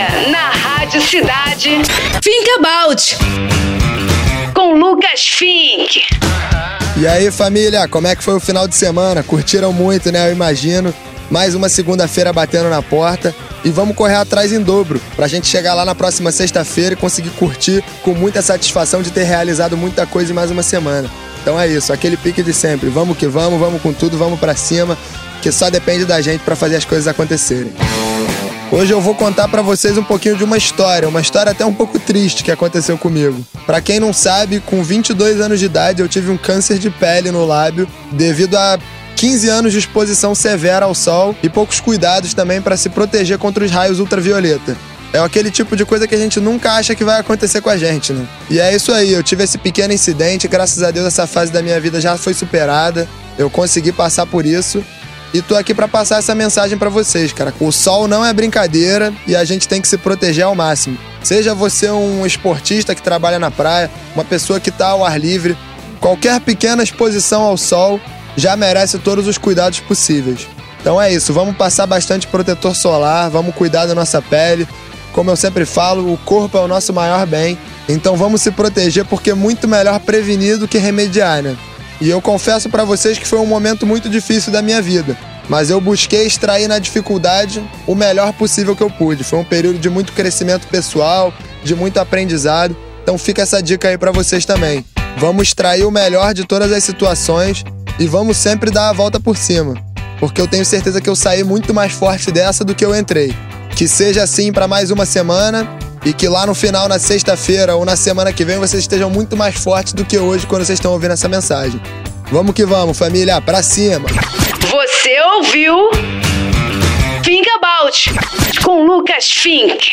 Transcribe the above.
Agora, na Rádio Cidade, Think About. Com Lucas Fink. E aí, família, como é que foi o final de semana? Curtiram muito, né? Eu imagino. Mais uma segunda-feira batendo na porta e vamos correr atrás em dobro pra gente chegar lá na próxima sexta-feira e conseguir curtir com muita satisfação de ter realizado muita coisa em mais uma semana. Então é isso, aquele pique de sempre. Vamos que vamos, vamos com tudo, vamos para cima, que só depende da gente para fazer as coisas acontecerem. Hoje eu vou contar para vocês um pouquinho de uma história, uma história até um pouco triste que aconteceu comigo. Para quem não sabe, com 22 anos de idade eu tive um câncer de pele no lábio devido a 15 anos de exposição severa ao sol e poucos cuidados também para se proteger contra os raios ultravioleta. É aquele tipo de coisa que a gente nunca acha que vai acontecer com a gente, né? E é isso aí, eu tive esse pequeno incidente, graças a Deus essa fase da minha vida já foi superada. Eu consegui passar por isso e tô aqui para passar essa mensagem para vocês, cara. O sol não é brincadeira e a gente tem que se proteger ao máximo. Seja você um esportista que trabalha na praia, uma pessoa que tá ao ar livre, qualquer pequena exposição ao sol já merece todos os cuidados possíveis. Então é isso, vamos passar bastante protetor solar, vamos cuidar da nossa pele. Como eu sempre falo, o corpo é o nosso maior bem, então vamos se proteger porque é muito melhor prevenir do que remediar, né? E eu confesso para vocês que foi um momento muito difícil da minha vida, mas eu busquei extrair na dificuldade o melhor possível que eu pude. Foi um período de muito crescimento pessoal, de muito aprendizado. Então fica essa dica aí para vocês também. Vamos extrair o melhor de todas as situações e vamos sempre dar a volta por cima, porque eu tenho certeza que eu saí muito mais forte dessa do que eu entrei. Que seja assim para mais uma semana e que lá no final, na sexta-feira ou na semana que vem, vocês estejam muito mais fortes do que hoje quando vocês estão ouvindo essa mensagem. Vamos que vamos, família, pra cima! Você ouviu? Think About com Lucas Fink.